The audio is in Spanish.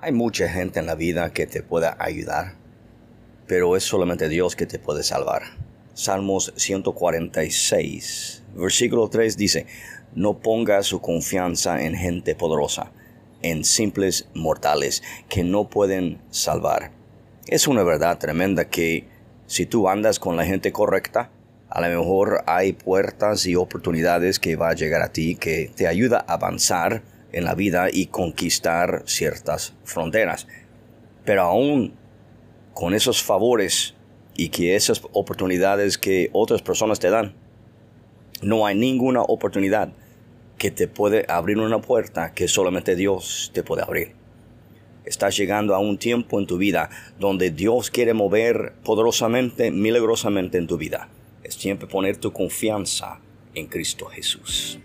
Hay mucha gente en la vida que te pueda ayudar, pero es solamente Dios que te puede salvar. Salmos 146, versículo 3 dice, no ponga su confianza en gente poderosa, en simples mortales que no pueden salvar. Es una verdad tremenda que si tú andas con la gente correcta, a lo mejor hay puertas y oportunidades que va a llegar a ti que te ayuda a avanzar en la vida y conquistar ciertas fronteras. Pero aún con esos favores y que esas oportunidades que otras personas te dan, no hay ninguna oportunidad que te puede abrir una puerta que solamente Dios te puede abrir. Estás llegando a un tiempo en tu vida donde Dios quiere mover poderosamente, milagrosamente en tu vida. Es tiempo de poner tu confianza en Cristo Jesús.